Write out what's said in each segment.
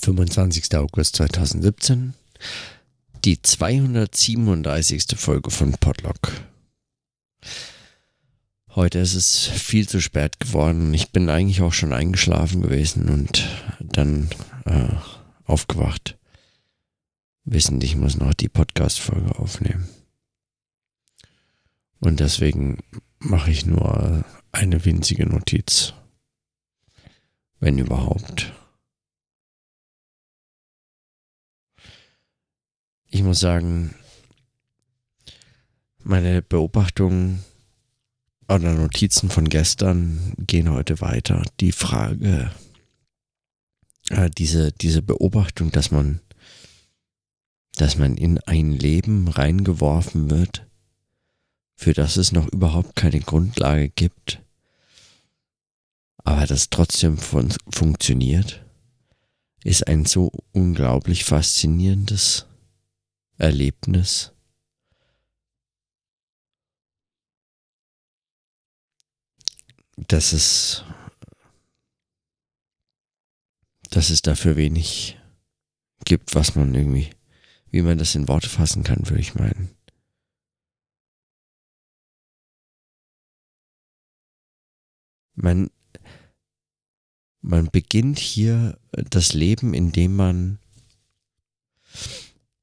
25. August 2017, die 237. Folge von Podlock. Heute ist es viel zu spät geworden. Ich bin eigentlich auch schon eingeschlafen gewesen und dann äh, aufgewacht. Wissend, ich muss noch die Podcast-Folge aufnehmen. Und deswegen mache ich nur eine winzige Notiz. Wenn überhaupt. Ich muss sagen, meine Beobachtungen oder Notizen von gestern gehen heute weiter. Die Frage, äh, diese, diese Beobachtung, dass man, dass man in ein Leben reingeworfen wird, für das es noch überhaupt keine Grundlage gibt, aber das trotzdem fun funktioniert, ist ein so unglaublich faszinierendes Erlebnis. Dass es, dass es dafür wenig gibt, was man irgendwie, wie man das in Worte fassen kann, würde ich meinen. Man, man beginnt hier das Leben, indem man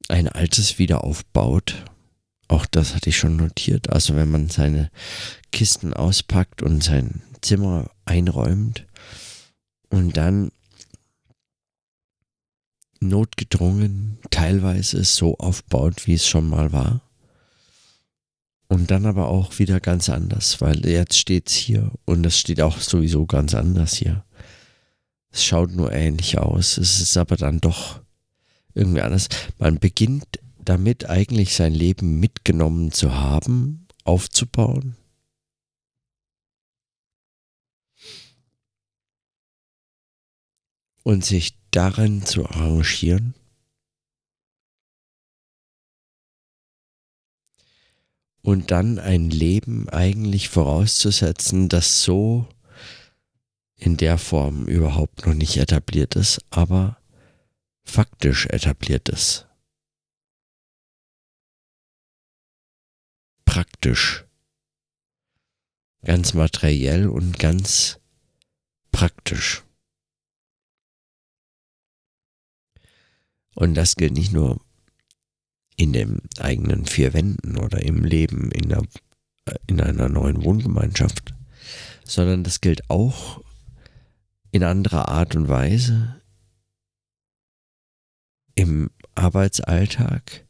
ein altes wieder aufbaut. Auch das hatte ich schon notiert. Also wenn man seine Kisten auspackt und sein Zimmer einräumt und dann notgedrungen teilweise so aufbaut, wie es schon mal war. Und dann aber auch wieder ganz anders, weil jetzt steht es hier und es steht auch sowieso ganz anders hier. Es schaut nur ähnlich aus, es ist aber dann doch irgendwie anders. Man beginnt damit eigentlich sein Leben mitgenommen zu haben, aufzubauen. Und sich darin zu arrangieren. Und dann ein Leben eigentlich vorauszusetzen, das so in der Form überhaupt noch nicht etabliert ist, aber faktisch etabliertes. Praktisch. Ganz materiell und ganz praktisch. Und das gilt nicht nur in den eigenen vier Wänden oder im Leben in einer, in einer neuen Wohngemeinschaft, sondern das gilt auch in anderer Art und Weise im Arbeitsalltag.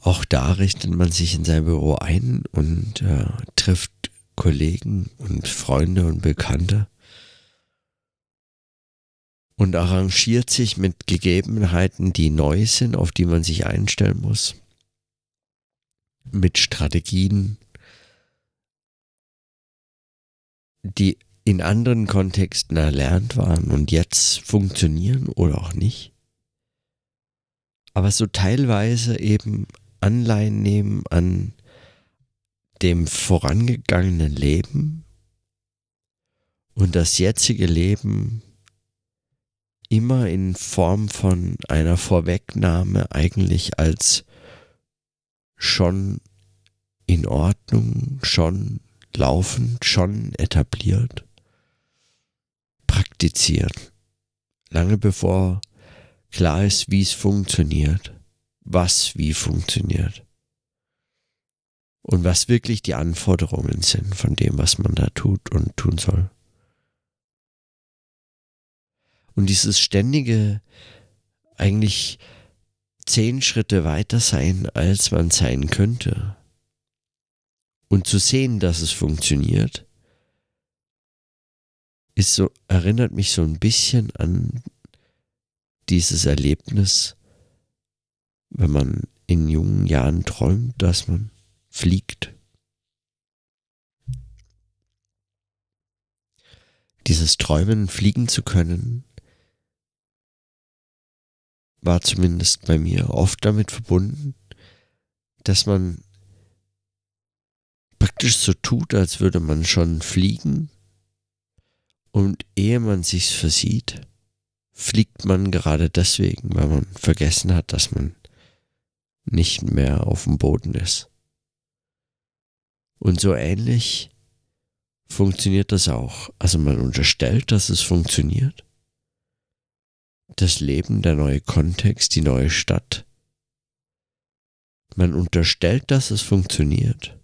Auch da richtet man sich in sein Büro ein und äh, trifft Kollegen und Freunde und Bekannte und arrangiert sich mit Gegebenheiten, die neu sind, auf die man sich einstellen muss, mit Strategien, die in anderen Kontexten erlernt waren und jetzt funktionieren oder auch nicht. Aber so teilweise eben Anleihen nehmen an dem vorangegangenen Leben und das jetzige Leben immer in Form von einer Vorwegnahme eigentlich als schon in Ordnung, schon laufend, schon etabliert praktizieren. Lange bevor klar ist, wie es funktioniert, was wie funktioniert. Und was wirklich die Anforderungen sind von dem, was man da tut und tun soll. Und dieses ständige, eigentlich zehn Schritte weiter sein, als man sein könnte. Und zu sehen, dass es funktioniert, ist so, erinnert mich so ein bisschen an dieses Erlebnis, wenn man in jungen Jahren träumt, dass man fliegt. Dieses Träumen, fliegen zu können, war zumindest bei mir oft damit verbunden, dass man praktisch so tut, als würde man schon fliegen Und ehe man sich's versieht, fliegt man gerade deswegen, weil man vergessen hat, dass man nicht mehr auf dem Boden ist. Und so ähnlich funktioniert das auch. Also man unterstellt, dass es funktioniert. Das Leben, der neue Kontext, die neue Stadt. Man unterstellt, dass es funktioniert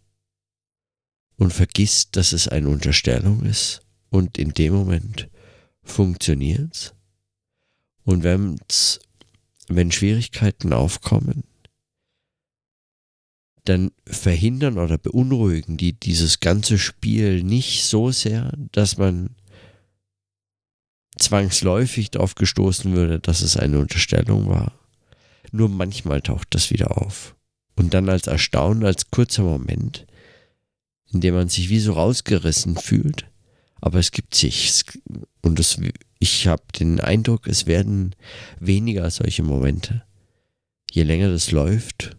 und vergisst, dass es eine Unterstellung ist und in dem Moment funktioniert's. Und wenn's, wenn Schwierigkeiten aufkommen, dann verhindern oder beunruhigen die dieses ganze Spiel nicht so sehr, dass man zwangsläufig darauf gestoßen würde, dass es eine Unterstellung war. Nur manchmal taucht das wieder auf. Und dann als Erstaunen, als kurzer Moment, in dem man sich wie so rausgerissen fühlt. Aber es gibt sich. Und es, ich habe den Eindruck, es werden weniger solche Momente. Je länger das läuft,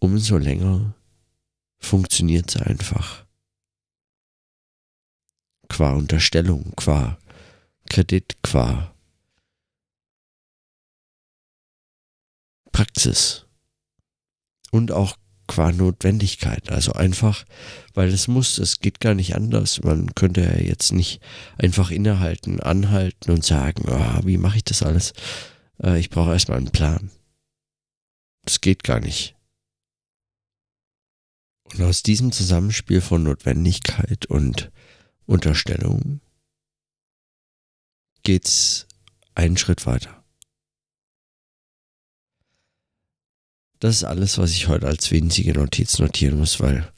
umso länger funktioniert es einfach. Qua Unterstellung, qua Kredit, qua Praxis und auch qua Notwendigkeit. Also einfach, weil es muss, es geht gar nicht anders. Man könnte ja jetzt nicht einfach innehalten, anhalten und sagen, oh, wie mache ich das alles? Äh, ich brauche erstmal einen Plan. Das geht gar nicht. Und aus diesem Zusammenspiel von Notwendigkeit und Unterstellung geht's einen Schritt weiter. Das ist alles, was ich heute als winzige Notiz notieren muss, weil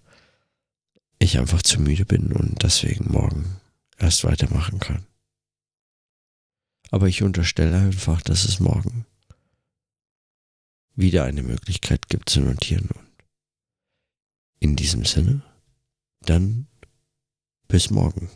ich einfach zu müde bin und deswegen morgen erst weitermachen kann. Aber ich unterstelle einfach, dass es morgen wieder eine Möglichkeit gibt zu notieren. Und in diesem Sinne, dann bis morgen.